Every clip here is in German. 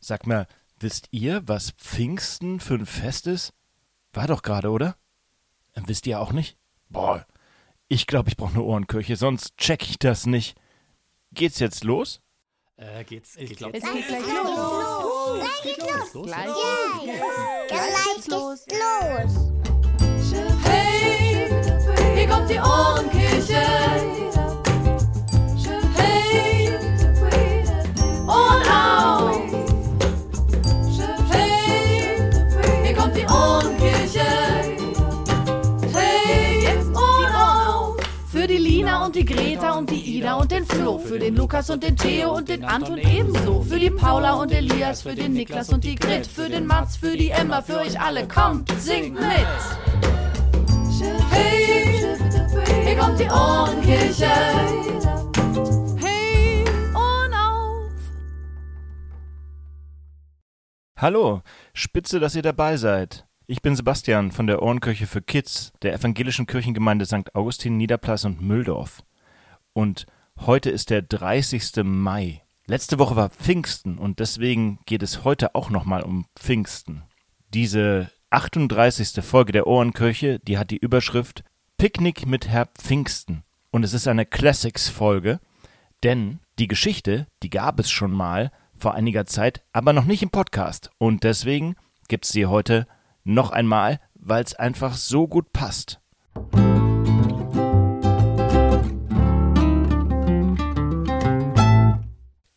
Sag mal, wisst ihr, was Pfingsten für ein Fest ist? War doch gerade, oder? Äh, wisst ihr auch nicht? Boah, ich glaube, ich brauche eine Ohrenkirche, sonst check ich das nicht. Geht's jetzt los? Äh, geht's? Ich glaub, es geht gleich los. Gleich geht's los. Gleich, Gleich geht's los. Hey, hier kommt die Ohrenkirche. Und die Ida und den Flo. Für den Lukas und den Theo und den Anton ebenso. Für die Paula und Elias, für den Niklas und die Grit. Für den Mats, für die Emma, für euch alle. Kommt, singt mit. Hey, hier kommt die Ohrenkirche. Hey, Ohren auf. Hallo, spitze, dass ihr dabei seid. Ich bin Sebastian von der Ohrenkirche für Kids der evangelischen Kirchengemeinde St. Augustin, Niederplas und Mühldorf. Und heute ist der 30. Mai. Letzte Woche war Pfingsten und deswegen geht es heute auch nochmal um Pfingsten. Diese 38. Folge der Ohrenkirche, die hat die Überschrift Picknick mit Herr Pfingsten. Und es ist eine Classics-Folge, denn die Geschichte, die gab es schon mal vor einiger Zeit, aber noch nicht im Podcast. Und deswegen gibt es sie heute noch einmal, weil es einfach so gut passt.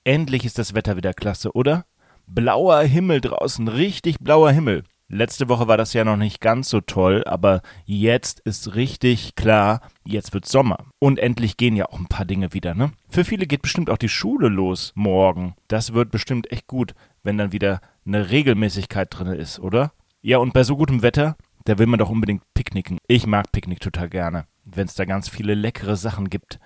Endlich ist das Wetter wieder klasse, oder? Blauer Himmel draußen, richtig blauer Himmel. Letzte Woche war das ja noch nicht ganz so toll, aber jetzt ist richtig klar, jetzt wird Sommer. Und endlich gehen ja auch ein paar Dinge wieder, ne? Für viele geht bestimmt auch die Schule los morgen. Das wird bestimmt echt gut, wenn dann wieder eine Regelmäßigkeit drin ist, oder? Ja, und bei so gutem Wetter, da will man doch unbedingt picknicken. Ich mag Picknick total gerne, wenn es da ganz viele leckere Sachen gibt.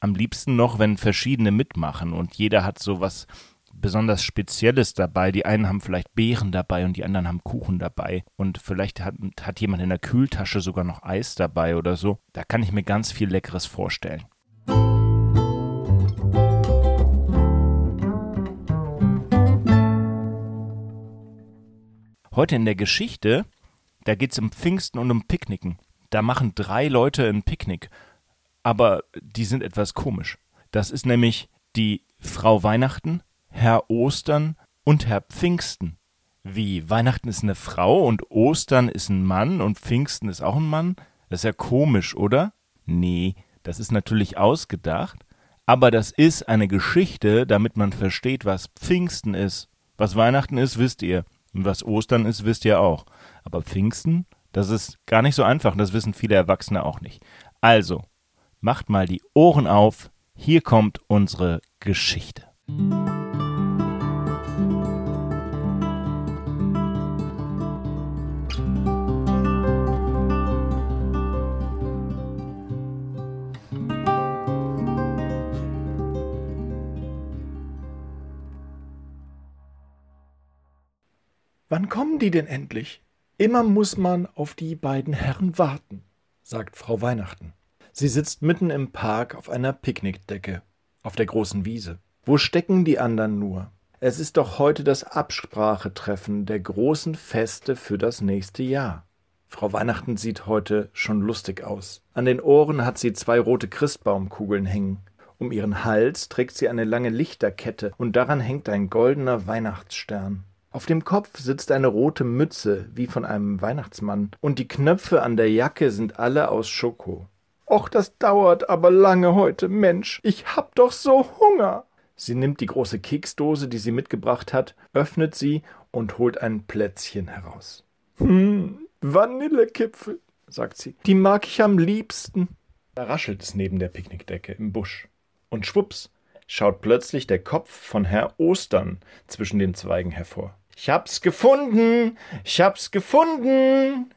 Am liebsten noch, wenn verschiedene mitmachen und jeder hat so was besonders Spezielles dabei. Die einen haben vielleicht Beeren dabei und die anderen haben Kuchen dabei. Und vielleicht hat, hat jemand in der Kühltasche sogar noch Eis dabei oder so. Da kann ich mir ganz viel Leckeres vorstellen. Heute in der Geschichte, da geht es um Pfingsten und um Picknicken. Da machen drei Leute ein Picknick. Aber die sind etwas komisch. Das ist nämlich die Frau Weihnachten, Herr Ostern und Herr Pfingsten. Wie? Weihnachten ist eine Frau und Ostern ist ein Mann und Pfingsten ist auch ein Mann? Das ist ja komisch, oder? Nee, das ist natürlich ausgedacht. Aber das ist eine Geschichte, damit man versteht, was Pfingsten ist. Was Weihnachten ist, wisst ihr. Und was Ostern ist, wisst ihr auch. Aber Pfingsten, das ist gar nicht so einfach. Das wissen viele Erwachsene auch nicht. Also, macht mal die Ohren auf. Hier kommt unsere Geschichte. Wann kommen die denn endlich? Immer muss man auf die beiden Herren warten, sagt Frau Weihnachten. Sie sitzt mitten im Park auf einer Picknickdecke, auf der großen Wiese. Wo stecken die anderen nur? Es ist doch heute das Absprachetreffen der großen Feste für das nächste Jahr. Frau Weihnachten sieht heute schon lustig aus. An den Ohren hat sie zwei rote Christbaumkugeln hängen. Um ihren Hals trägt sie eine lange Lichterkette und daran hängt ein goldener Weihnachtsstern. Auf dem Kopf sitzt eine rote Mütze wie von einem Weihnachtsmann, und die Knöpfe an der Jacke sind alle aus Schoko. Och, das dauert aber lange heute, Mensch, ich hab doch so Hunger. Sie nimmt die große Keksdose, die sie mitgebracht hat, öffnet sie und holt ein Plätzchen heraus. Hm, Vanillekipfel, sagt sie, die mag ich am liebsten. Da raschelt es neben der Picknickdecke im Busch. Und schwupps, schaut plötzlich der Kopf von Herr Ostern zwischen den Zweigen hervor. Ich hab's gefunden! Ich hab's gefunden!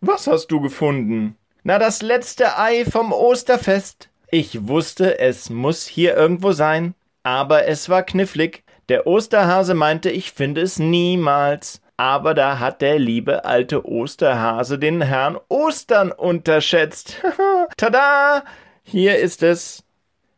Was hast du gefunden? Na, das letzte Ei vom Osterfest. Ich wusste, es muss hier irgendwo sein. Aber es war knifflig. Der Osterhase meinte, ich finde es niemals. Aber da hat der liebe alte Osterhase den Herrn Ostern unterschätzt. Tada! Hier ist es.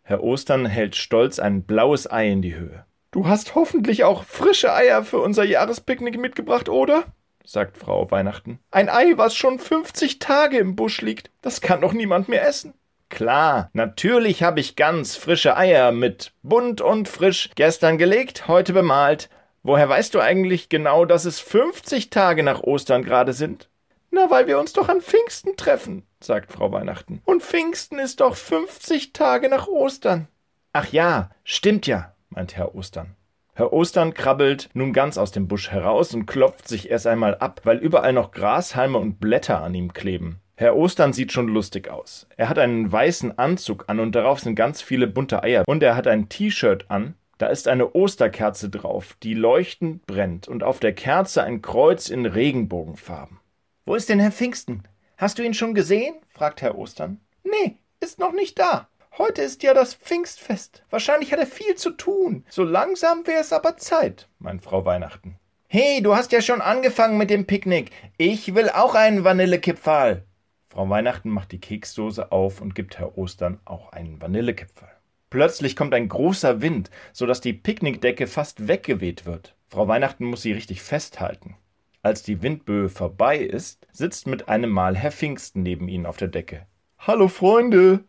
Herr Ostern hält stolz ein blaues Ei in die Höhe. Du hast hoffentlich auch frische Eier für unser Jahrespicknick mitgebracht, oder? Sagt Frau Weihnachten. Ein Ei, was schon 50 Tage im Busch liegt, das kann doch niemand mehr essen. Klar, natürlich habe ich ganz frische Eier mit bunt und frisch gestern gelegt, heute bemalt. Woher weißt du eigentlich genau, dass es 50 Tage nach Ostern gerade sind? Na, weil wir uns doch an Pfingsten treffen, sagt Frau Weihnachten. Und Pfingsten ist doch 50 Tage nach Ostern. Ach ja, stimmt ja, meint Herr Ostern. Herr Ostern krabbelt nun ganz aus dem Busch heraus und klopft sich erst einmal ab, weil überall noch Grashalme und Blätter an ihm kleben. Herr Ostern sieht schon lustig aus. Er hat einen weißen Anzug an und darauf sind ganz viele bunte Eier. Und er hat ein T-Shirt an. Da ist eine Osterkerze drauf, die leuchtend brennt und auf der Kerze ein Kreuz in Regenbogenfarben. Wo ist denn Herr Pfingsten? Hast du ihn schon gesehen? fragt Herr Ostern. Nee, ist noch nicht da. Heute ist ja das Pfingstfest. Wahrscheinlich hat er viel zu tun. So langsam wäre es aber Zeit, meint Frau Weihnachten. Hey, du hast ja schon angefangen mit dem Picknick. Ich will auch einen Vanillekipferl. Frau Weihnachten macht die Keksdose auf und gibt Herr Ostern auch einen Vanillekipferl. Plötzlich kommt ein großer Wind, so dass die Picknickdecke fast weggeweht wird. Frau Weihnachten muss sie richtig festhalten. Als die Windböe vorbei ist, sitzt mit einem Mal Herr Pfingsten neben ihnen auf der Decke. Hallo Freunde,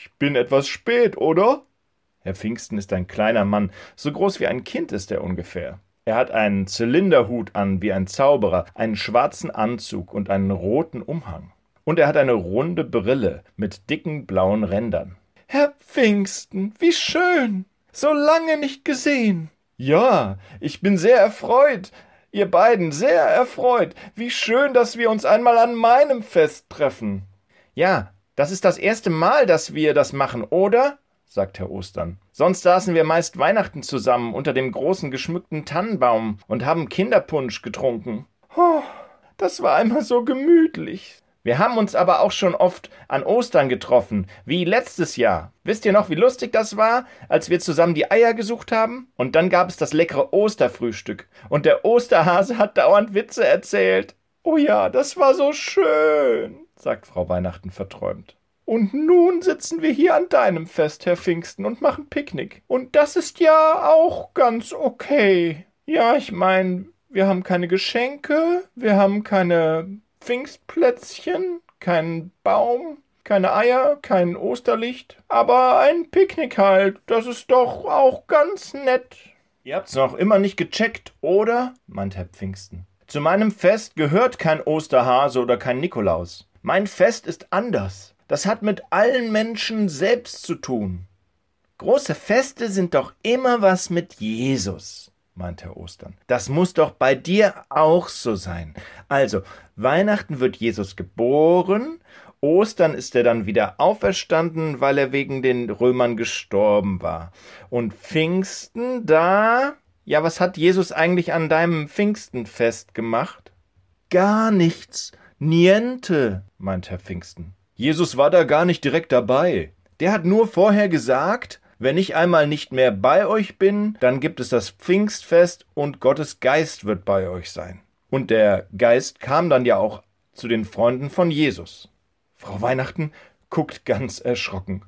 ich bin etwas spät, oder? Herr Pfingsten ist ein kleiner Mann, so groß wie ein Kind ist er ungefähr. Er hat einen Zylinderhut an wie ein Zauberer, einen schwarzen Anzug und einen roten Umhang. Und er hat eine runde Brille mit dicken blauen Rändern. Herr Pfingsten, wie schön. So lange nicht gesehen. Ja, ich bin sehr erfreut. Ihr beiden sehr erfreut. Wie schön, dass wir uns einmal an meinem Fest treffen. Ja, das ist das erste Mal, dass wir das machen, oder? sagt Herr Ostern. Sonst saßen wir meist Weihnachten zusammen unter dem großen geschmückten Tannenbaum und haben Kinderpunsch getrunken. Oh, das war einmal so gemütlich. Wir haben uns aber auch schon oft an Ostern getroffen, wie letztes Jahr. Wisst ihr noch, wie lustig das war, als wir zusammen die Eier gesucht haben? Und dann gab es das leckere Osterfrühstück. Und der Osterhase hat dauernd Witze erzählt. Oh ja, das war so schön, sagt Frau Weihnachten verträumt. Und nun sitzen wir hier an deinem Fest, Herr Pfingsten, und machen Picknick. Und das ist ja auch ganz okay. Ja, ich meine, wir haben keine Geschenke, wir haben keine Pfingstplätzchen, keinen Baum, keine Eier, kein Osterlicht, aber ein Picknick halt, das ist doch auch ganz nett. Ihr habt's noch immer nicht gecheckt, oder? meint Herr Pfingsten. Zu meinem Fest gehört kein Osterhase oder kein Nikolaus. Mein Fest ist anders. Das hat mit allen Menschen selbst zu tun. Große Feste sind doch immer was mit Jesus meint Herr Ostern. Das muss doch bei dir auch so sein. Also, Weihnachten wird Jesus geboren, Ostern ist er dann wieder auferstanden, weil er wegen den Römern gestorben war. Und Pfingsten, da. Ja, was hat Jesus eigentlich an deinem Pfingstenfest gemacht? Gar nichts. Niente, meint Herr Pfingsten. Jesus war da gar nicht direkt dabei. Der hat nur vorher gesagt, wenn ich einmal nicht mehr bei euch bin, dann gibt es das Pfingstfest und Gottes Geist wird bei euch sein. Und der Geist kam dann ja auch zu den Freunden von Jesus. Frau Weihnachten guckt ganz erschrocken.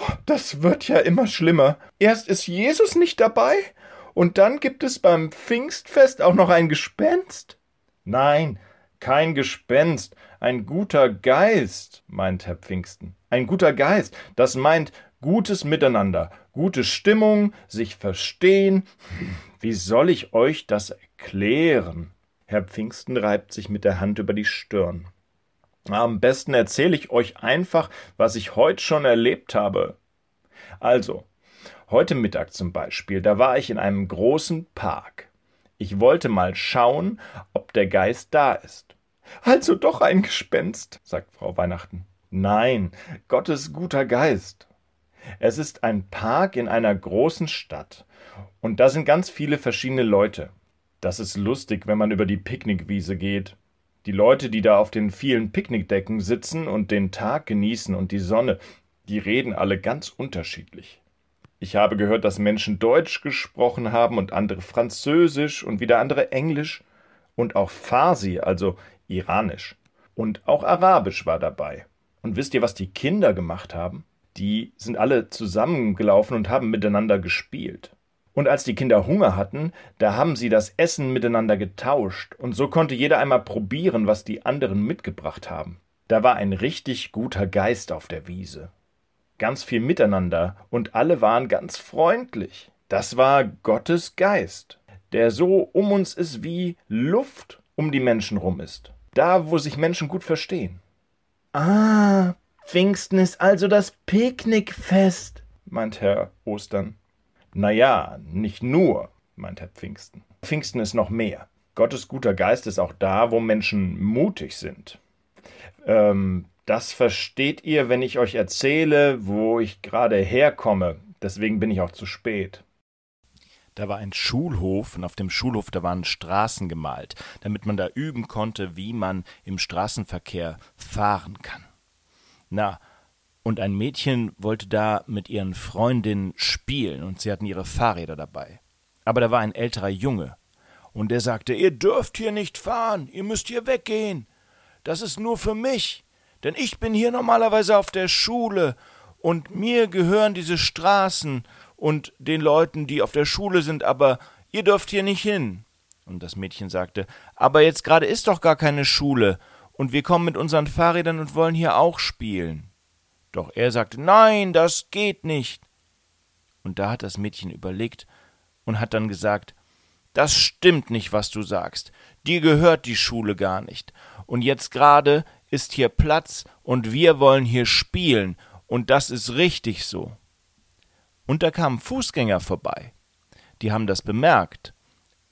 Oh, das wird ja immer schlimmer. Erst ist Jesus nicht dabei und dann gibt es beim Pfingstfest auch noch ein Gespenst? Nein, kein Gespenst, ein guter Geist, meint Herr Pfingsten. Ein guter Geist, das meint gutes Miteinander, gute Stimmung, sich verstehen. Wie soll ich euch das erklären? Herr Pfingsten reibt sich mit der Hand über die Stirn. Am besten erzähle ich euch einfach, was ich heute schon erlebt habe. Also, heute Mittag zum Beispiel, da war ich in einem großen Park. Ich wollte mal schauen, ob der Geist da ist. Also doch ein Gespenst, sagt Frau Weihnachten. Nein, Gottes guter Geist. Es ist ein Park in einer großen Stadt. Und da sind ganz viele verschiedene Leute. Das ist lustig, wenn man über die Picknickwiese geht. Die Leute, die da auf den vielen Picknickdecken sitzen und den Tag genießen und die Sonne, die reden alle ganz unterschiedlich. Ich habe gehört, dass Menschen Deutsch gesprochen haben und andere Französisch und wieder andere Englisch und auch Farsi, also Iranisch. Und auch Arabisch war dabei. Und wisst ihr, was die Kinder gemacht haben? die sind alle zusammengelaufen und haben miteinander gespielt. Und als die Kinder Hunger hatten, da haben sie das Essen miteinander getauscht, und so konnte jeder einmal probieren, was die anderen mitgebracht haben. Da war ein richtig guter Geist auf der Wiese. Ganz viel miteinander, und alle waren ganz freundlich. Das war Gottes Geist, der so um uns ist wie Luft um die Menschen rum ist. Da, wo sich Menschen gut verstehen. Ah, Pfingsten ist also das Picknickfest, meint Herr Ostern. Na ja, nicht nur, meint Herr Pfingsten. Pfingsten ist noch mehr. Gottes guter Geist ist auch da, wo Menschen mutig sind. Ähm, das versteht ihr, wenn ich euch erzähle, wo ich gerade herkomme. Deswegen bin ich auch zu spät. Da war ein Schulhof und auf dem Schulhof da waren Straßen gemalt, damit man da üben konnte, wie man im Straßenverkehr fahren kann. Na, und ein Mädchen wollte da mit ihren Freundinnen spielen und sie hatten ihre Fahrräder dabei. Aber da war ein älterer Junge und der sagte, ihr dürft hier nicht fahren, ihr müsst hier weggehen. Das ist nur für mich, denn ich bin hier normalerweise auf der Schule und mir gehören diese Straßen und den Leuten, die auf der Schule sind, aber ihr dürft hier nicht hin. Und das Mädchen sagte, aber jetzt gerade ist doch gar keine Schule, und wir kommen mit unseren Fahrrädern und wollen hier auch spielen. Doch er sagte, nein, das geht nicht. Und da hat das Mädchen überlegt und hat dann gesagt, das stimmt nicht, was du sagst. Dir gehört die Schule gar nicht. Und jetzt gerade ist hier Platz und wir wollen hier spielen. Und das ist richtig so. Und da kamen Fußgänger vorbei. Die haben das bemerkt.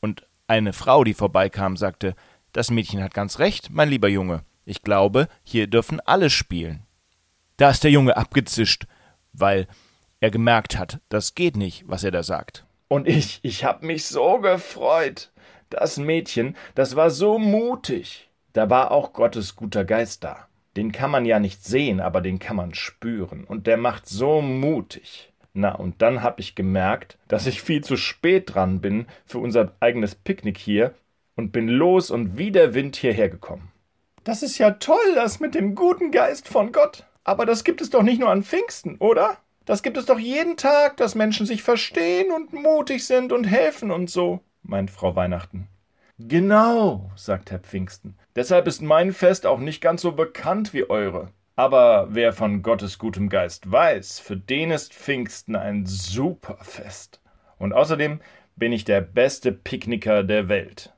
Und eine Frau, die vorbeikam, sagte, das Mädchen hat ganz recht, mein lieber Junge. Ich glaube, hier dürfen alle spielen. Da ist der Junge abgezischt, weil er gemerkt hat, das geht nicht, was er da sagt. Und ich, ich hab mich so gefreut. Das Mädchen, das war so mutig. Da war auch Gottes guter Geist da. Den kann man ja nicht sehen, aber den kann man spüren. Und der macht so mutig. Na, und dann hab ich gemerkt, dass ich viel zu spät dran bin für unser eigenes Picknick hier und bin los und wie der Wind hierher gekommen. Das ist ja toll, das mit dem guten Geist von Gott. Aber das gibt es doch nicht nur an Pfingsten, oder? Das gibt es doch jeden Tag, dass Menschen sich verstehen und mutig sind und helfen und so, meint Frau Weihnachten. Genau, sagt Herr Pfingsten. Deshalb ist mein Fest auch nicht ganz so bekannt wie eure. Aber wer von Gottes gutem Geist weiß, für den ist Pfingsten ein super Fest. Und außerdem bin ich der beste Picknicker der Welt.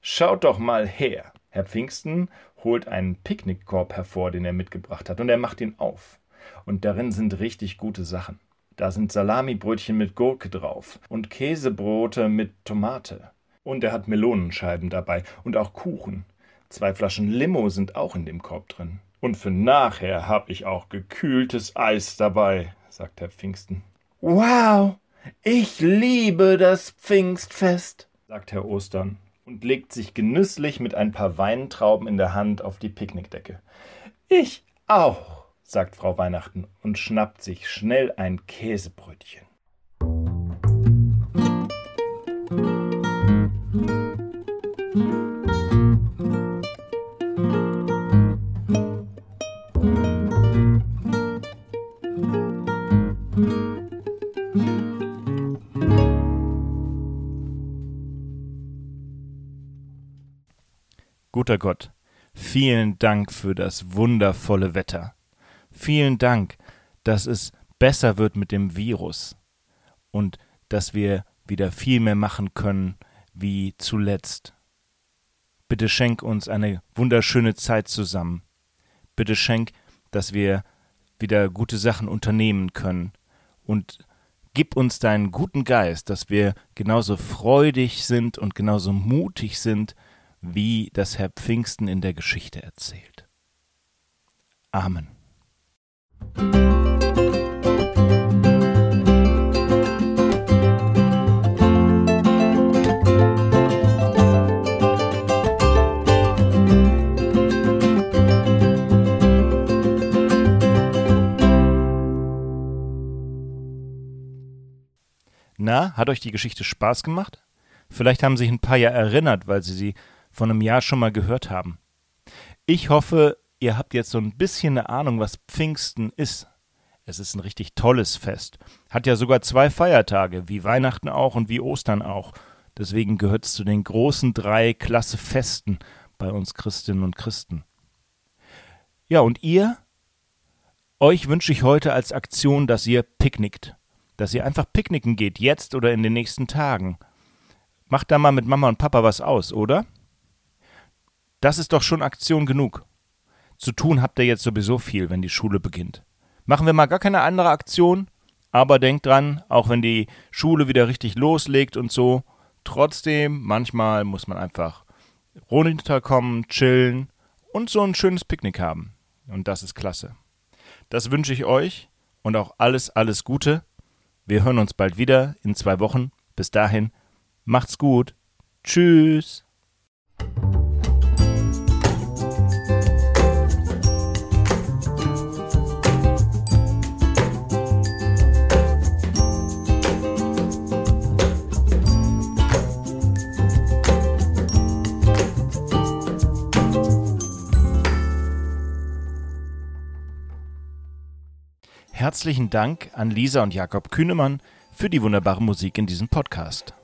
Schaut doch mal her. Herr Pfingsten holt einen Picknickkorb hervor, den er mitgebracht hat, und er macht ihn auf. Und darin sind richtig gute Sachen. Da sind Salamibrötchen mit Gurke drauf und Käsebrote mit Tomate. Und er hat Melonenscheiben dabei und auch Kuchen. Zwei Flaschen Limo sind auch in dem Korb drin. Und für nachher hab ich auch gekühltes Eis dabei, sagt Herr Pfingsten. Wow, ich liebe das Pfingstfest, sagt Herr Ostern und legt sich genüsslich mit ein paar Weintrauben in der Hand auf die Picknickdecke. Ich auch, sagt Frau Weihnachten und schnappt sich schnell ein Käsebrötchen. Guter Gott, vielen Dank für das wundervolle Wetter. Vielen Dank, dass es besser wird mit dem Virus und dass wir wieder viel mehr machen können wie zuletzt. Bitte schenk uns eine wunderschöne Zeit zusammen. Bitte schenk, dass wir wieder gute Sachen unternehmen können und gib uns deinen guten Geist, dass wir genauso freudig sind und genauso mutig sind, wie das Herr Pfingsten in der Geschichte erzählt. Amen. Na, hat euch die Geschichte Spaß gemacht? Vielleicht haben sich ein paar ja erinnert, weil sie sie von einem Jahr schon mal gehört haben. Ich hoffe, ihr habt jetzt so ein bisschen eine Ahnung, was Pfingsten ist. Es ist ein richtig tolles Fest. Hat ja sogar zwei Feiertage, wie Weihnachten auch und wie Ostern auch. Deswegen gehört es zu den großen drei Klasse Festen bei uns Christinnen und Christen. Ja, und ihr? Euch wünsche ich heute als Aktion, dass ihr picknickt. Dass ihr einfach picknicken geht, jetzt oder in den nächsten Tagen. Macht da mal mit Mama und Papa was aus, oder? Das ist doch schon Aktion genug. Zu tun habt ihr jetzt sowieso viel, wenn die Schule beginnt. Machen wir mal gar keine andere Aktion, aber denkt dran, auch wenn die Schule wieder richtig loslegt und so, trotzdem, manchmal muss man einfach runterkommen, chillen und so ein schönes Picknick haben. Und das ist klasse. Das wünsche ich euch und auch alles, alles Gute. Wir hören uns bald wieder in zwei Wochen. Bis dahin, macht's gut. Tschüss. Herzlichen Dank an Lisa und Jakob Kühnemann für die wunderbare Musik in diesem Podcast.